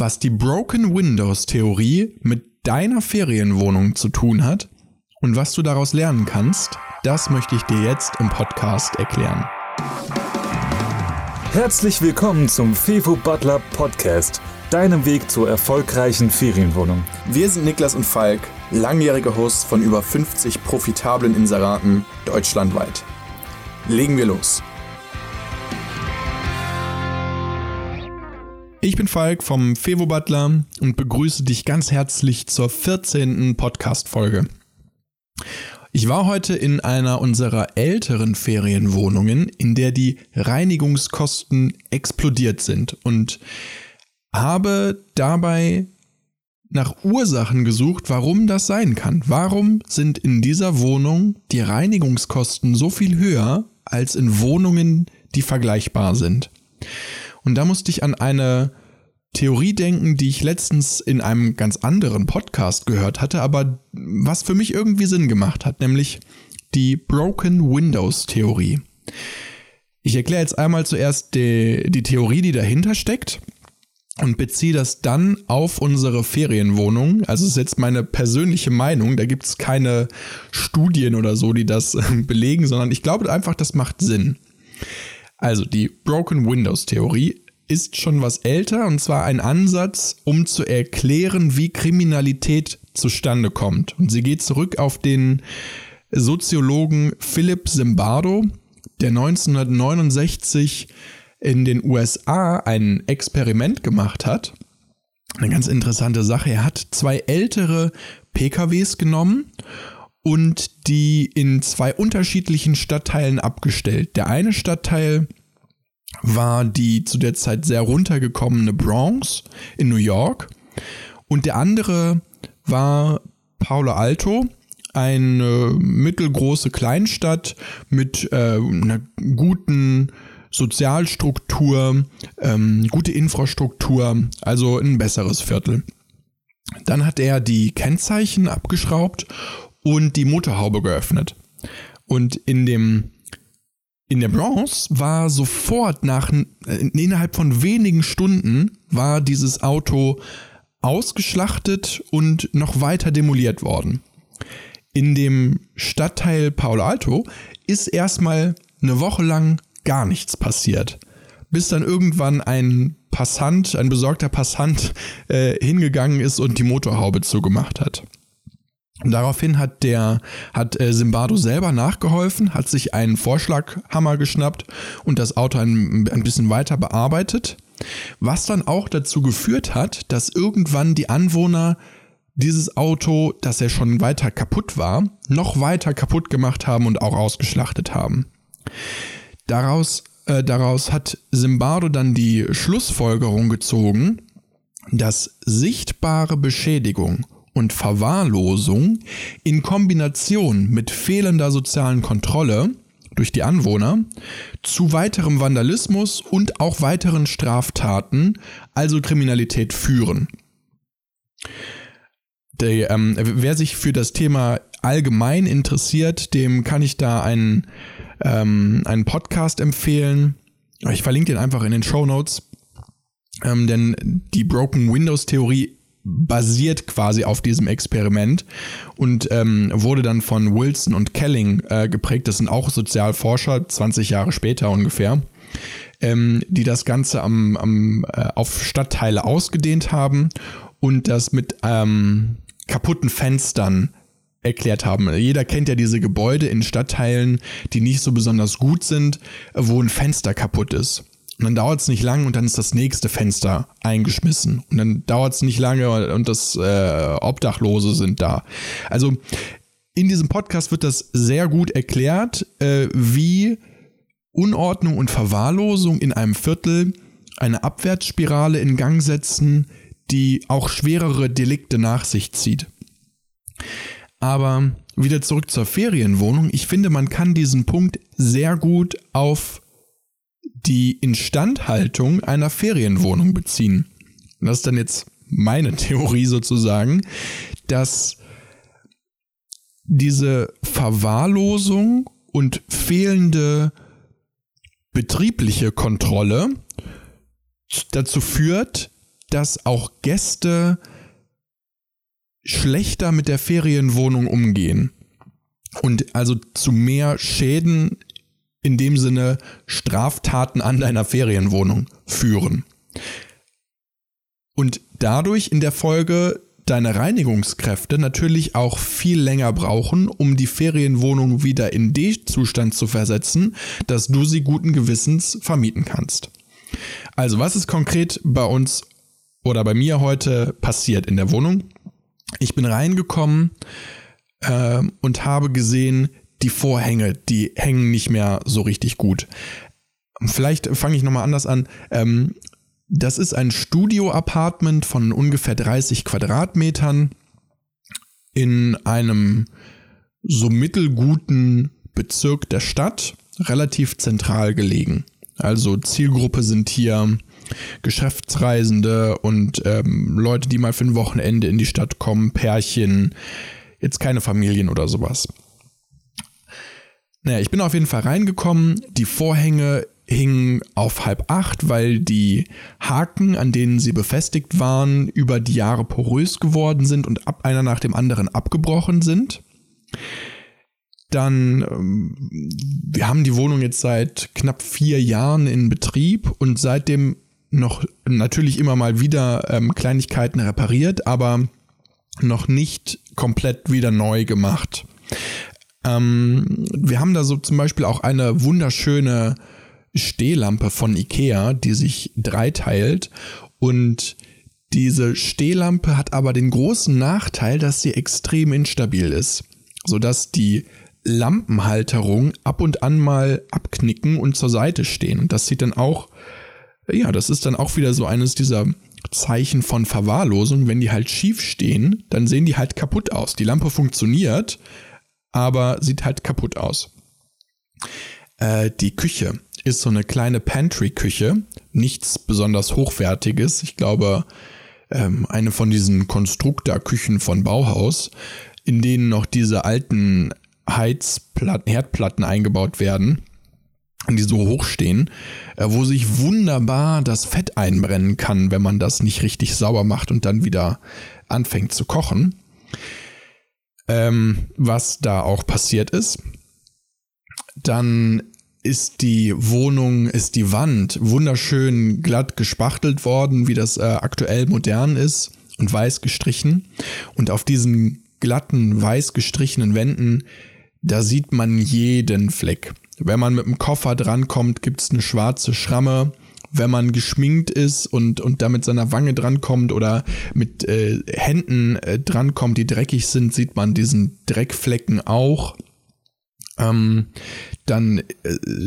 Was die Broken Windows Theorie mit deiner Ferienwohnung zu tun hat und was du daraus lernen kannst, das möchte ich dir jetzt im Podcast erklären. Herzlich willkommen zum Fevo Butler Podcast, deinem Weg zur erfolgreichen Ferienwohnung. Wir sind Niklas und Falk, langjährige Hosts von über 50 profitablen Inseraten deutschlandweit. Legen wir los. Ich bin Falk vom Fevo Butler und begrüße dich ganz herzlich zur 14. Podcast-Folge. Ich war heute in einer unserer älteren Ferienwohnungen, in der die Reinigungskosten explodiert sind und habe dabei nach Ursachen gesucht, warum das sein kann. Warum sind in dieser Wohnung die Reinigungskosten so viel höher als in Wohnungen, die vergleichbar sind? Und da musste ich an eine Theorie denken, die ich letztens in einem ganz anderen Podcast gehört hatte, aber was für mich irgendwie Sinn gemacht hat, nämlich die Broken Windows Theorie. Ich erkläre jetzt einmal zuerst die, die Theorie, die dahinter steckt und beziehe das dann auf unsere Ferienwohnung. Also es ist jetzt meine persönliche Meinung, da gibt es keine Studien oder so, die das belegen, sondern ich glaube einfach, das macht Sinn. Also die Broken Windows Theorie ist schon was älter und zwar ein Ansatz, um zu erklären, wie Kriminalität zustande kommt. Und sie geht zurück auf den Soziologen Philip Zimbardo, der 1969 in den USA ein Experiment gemacht hat. Eine ganz interessante Sache. Er hat zwei ältere PKWs genommen und die in zwei unterschiedlichen Stadtteilen abgestellt. Der eine Stadtteil war die zu der Zeit sehr runtergekommene Bronx in New York und der andere war Palo Alto, eine mittelgroße Kleinstadt mit äh, einer guten Sozialstruktur, ähm, gute Infrastruktur, also ein besseres Viertel. Dann hat er die Kennzeichen abgeschraubt und die Motorhaube geöffnet. Und in dem in der Bronx war sofort nach äh, innerhalb von wenigen Stunden war dieses Auto ausgeschlachtet und noch weiter demoliert worden. In dem Stadtteil Paolo Alto ist erstmal eine Woche lang gar nichts passiert, bis dann irgendwann ein Passant, ein besorgter Passant äh, hingegangen ist und die Motorhaube zugemacht hat. Daraufhin hat der hat äh, Simbardo selber nachgeholfen, hat sich einen Vorschlaghammer geschnappt und das Auto ein, ein bisschen weiter bearbeitet, was dann auch dazu geführt hat, dass irgendwann die Anwohner dieses Auto, das ja schon weiter kaputt war, noch weiter kaputt gemacht haben und auch ausgeschlachtet haben. Daraus, äh, daraus hat Simbardo dann die Schlussfolgerung gezogen, dass sichtbare Beschädigung und Verwahrlosung in Kombination mit fehlender sozialen Kontrolle durch die Anwohner zu weiterem Vandalismus und auch weiteren Straftaten, also Kriminalität führen. Der, ähm, wer sich für das Thema allgemein interessiert, dem kann ich da einen, ähm, einen Podcast empfehlen. Ich verlinke den einfach in den Show Notes. Ähm, denn die Broken Windows Theorie basiert quasi auf diesem Experiment und ähm, wurde dann von Wilson und Kelling äh, geprägt. Das sind auch Sozialforscher, 20 Jahre später ungefähr, ähm, die das Ganze am, am, äh, auf Stadtteile ausgedehnt haben und das mit ähm, kaputten Fenstern erklärt haben. Jeder kennt ja diese Gebäude in Stadtteilen, die nicht so besonders gut sind, wo ein Fenster kaputt ist. Und dann dauert es nicht lange und dann ist das nächste Fenster eingeschmissen. Und dann dauert es nicht lange und das äh, Obdachlose sind da. Also in diesem Podcast wird das sehr gut erklärt, äh, wie Unordnung und Verwahrlosung in einem Viertel eine Abwärtsspirale in Gang setzen, die auch schwerere Delikte nach sich zieht. Aber wieder zurück zur Ferienwohnung. Ich finde, man kann diesen Punkt sehr gut auf die Instandhaltung einer Ferienwohnung beziehen. Und das ist dann jetzt meine Theorie sozusagen, dass diese Verwahrlosung und fehlende betriebliche Kontrolle dazu führt, dass auch Gäste schlechter mit der Ferienwohnung umgehen und also zu mehr Schäden in dem Sinne Straftaten an deiner Ferienwohnung führen. Und dadurch in der Folge deine Reinigungskräfte natürlich auch viel länger brauchen, um die Ferienwohnung wieder in den Zustand zu versetzen, dass du sie guten Gewissens vermieten kannst. Also was ist konkret bei uns oder bei mir heute passiert in der Wohnung? Ich bin reingekommen äh, und habe gesehen, die Vorhänge, die hängen nicht mehr so richtig gut. Vielleicht fange ich nochmal anders an. Ähm, das ist ein Studio-Apartment von ungefähr 30 Quadratmetern in einem so mittelguten Bezirk der Stadt, relativ zentral gelegen. Also Zielgruppe sind hier Geschäftsreisende und ähm, Leute, die mal für ein Wochenende in die Stadt kommen, Pärchen, jetzt keine Familien oder sowas. Naja, ich bin auf jeden Fall reingekommen. Die Vorhänge hingen auf halb acht, weil die Haken, an denen sie befestigt waren, über die Jahre porös geworden sind und ab einer nach dem anderen abgebrochen sind. Dann, ähm, wir haben die Wohnung jetzt seit knapp vier Jahren in Betrieb und seitdem noch natürlich immer mal wieder ähm, Kleinigkeiten repariert, aber noch nicht komplett wieder neu gemacht. Ähm, wir haben da so zum Beispiel auch eine wunderschöne Stehlampe von Ikea, die sich dreiteilt und diese Stehlampe hat aber den großen Nachteil, dass sie extrem instabil ist, sodass die Lampenhalterung ab und an mal abknicken und zur Seite stehen. Und das sieht dann auch, ja, das ist dann auch wieder so eines dieser Zeichen von Verwahrlosung. Wenn die halt schief stehen, dann sehen die halt kaputt aus. Die Lampe funktioniert, aber sieht halt kaputt aus. Äh, die Küche ist so eine kleine Pantry-Küche, nichts besonders hochwertiges. Ich glaube, ähm, eine von diesen Konstruktorküchen von Bauhaus, in denen noch diese alten Heizplatten, Herdplatten eingebaut werden, die so hoch stehen, äh, wo sich wunderbar das Fett einbrennen kann, wenn man das nicht richtig sauber macht und dann wieder anfängt zu kochen. Ähm, was da auch passiert ist. Dann ist die Wohnung, ist die Wand wunderschön glatt gespachtelt worden, wie das äh, aktuell modern ist und weiß gestrichen. Und auf diesen glatten, weiß gestrichenen Wänden, da sieht man jeden Fleck. Wenn man mit dem Koffer drankommt, gibt's eine schwarze Schramme. Wenn man geschminkt ist und, und da mit seiner Wange drankommt oder mit äh, Händen äh, drankommt, die dreckig sind, sieht man diesen Dreckflecken auch. Ähm, dann äh,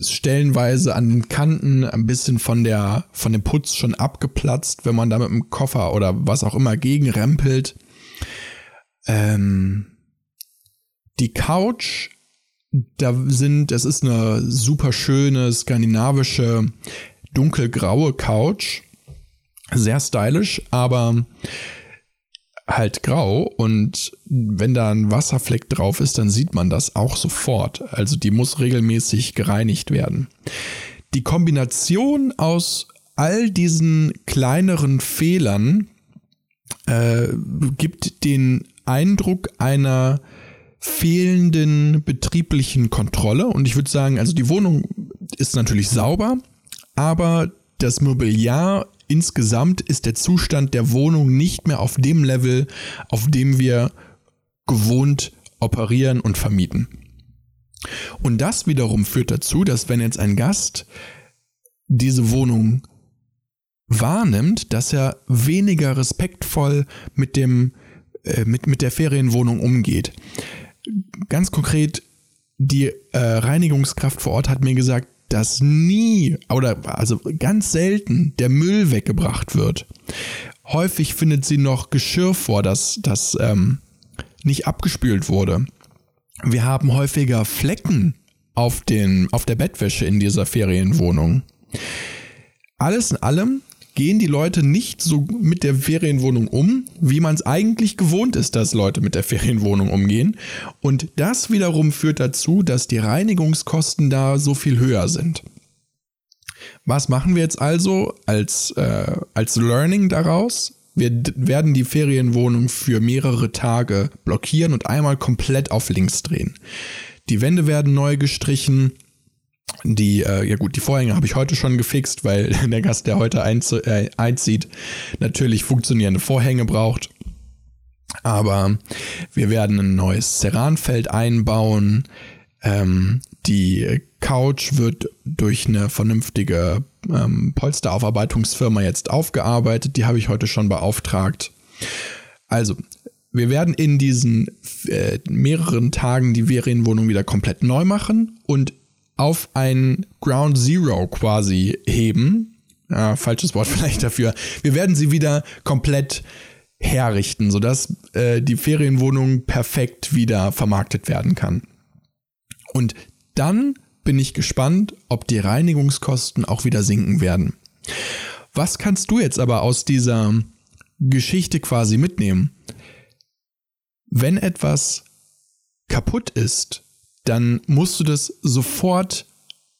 stellenweise an den Kanten ein bisschen von der von dem Putz schon abgeplatzt, wenn man da mit dem Koffer oder was auch immer gegenrempelt. Ähm, die Couch, da sind, es ist eine super schöne skandinavische dunkelgraue Couch, sehr stylisch, aber halt grau und wenn da ein Wasserfleck drauf ist, dann sieht man das auch sofort. Also die muss regelmäßig gereinigt werden. Die Kombination aus all diesen kleineren Fehlern äh, gibt den Eindruck einer fehlenden betrieblichen Kontrolle. Und ich würde sagen, also die Wohnung ist natürlich sauber, aber das Mobiliar insgesamt ist der Zustand der Wohnung nicht mehr auf dem Level, auf dem wir gewohnt operieren und vermieten. Und das wiederum führt dazu, dass wenn jetzt ein Gast diese Wohnung wahrnimmt, dass er weniger respektvoll mit dem äh, mit, mit der Ferienwohnung umgeht. Ganz konkret, die äh, Reinigungskraft vor Ort hat mir gesagt, dass nie oder also ganz selten der Müll weggebracht wird. Häufig findet sie noch Geschirr vor, das, das ähm, nicht abgespült wurde. Wir haben häufiger Flecken auf, den, auf der Bettwäsche in dieser Ferienwohnung. Alles in allem gehen die Leute nicht so mit der Ferienwohnung um, wie man es eigentlich gewohnt ist, dass Leute mit der Ferienwohnung umgehen. Und das wiederum führt dazu, dass die Reinigungskosten da so viel höher sind. Was machen wir jetzt also als, äh, als Learning daraus? Wir werden die Ferienwohnung für mehrere Tage blockieren und einmal komplett auf links drehen. Die Wände werden neu gestrichen. Die, äh, ja gut, die Vorhänge habe ich heute schon gefixt, weil der Gast, der heute einz äh, einzieht, natürlich funktionierende Vorhänge braucht. Aber wir werden ein neues Ceranfeld einbauen. Ähm, die Couch wird durch eine vernünftige ähm, Polsteraufarbeitungsfirma jetzt aufgearbeitet. Die habe ich heute schon beauftragt. Also, wir werden in diesen äh, mehreren Tagen die Ferienwohnung wieder komplett neu machen und auf ein Ground Zero quasi heben. Ja, falsches Wort vielleicht dafür. Wir werden sie wieder komplett herrichten, sodass äh, die Ferienwohnung perfekt wieder vermarktet werden kann. Und dann bin ich gespannt, ob die Reinigungskosten auch wieder sinken werden. Was kannst du jetzt aber aus dieser Geschichte quasi mitnehmen? Wenn etwas kaputt ist, dann musst du das sofort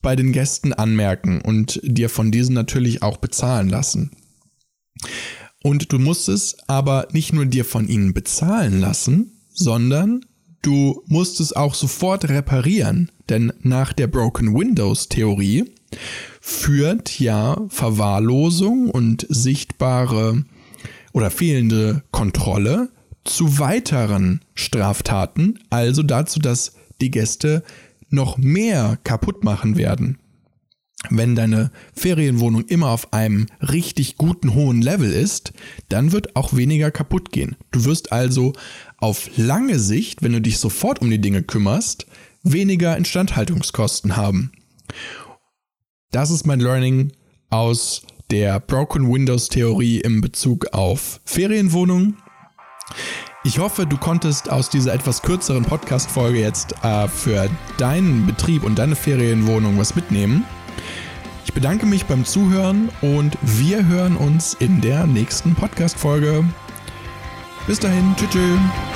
bei den Gästen anmerken und dir von diesen natürlich auch bezahlen lassen. Und du musst es aber nicht nur dir von ihnen bezahlen lassen, sondern du musst es auch sofort reparieren. Denn nach der Broken Windows Theorie führt ja Verwahrlosung und sichtbare oder fehlende Kontrolle zu weiteren Straftaten, also dazu, dass die Gäste noch mehr kaputt machen werden. Wenn deine Ferienwohnung immer auf einem richtig guten hohen Level ist, dann wird auch weniger kaputt gehen. Du wirst also auf lange Sicht, wenn du dich sofort um die Dinge kümmerst, weniger Instandhaltungskosten haben. Das ist mein Learning aus der Broken Windows Theorie im Bezug auf Ferienwohnungen. Ich hoffe, du konntest aus dieser etwas kürzeren Podcast-Folge jetzt äh, für deinen Betrieb und deine Ferienwohnung was mitnehmen. Ich bedanke mich beim Zuhören und wir hören uns in der nächsten Podcast-Folge. Bis dahin, tschüss. tschüss.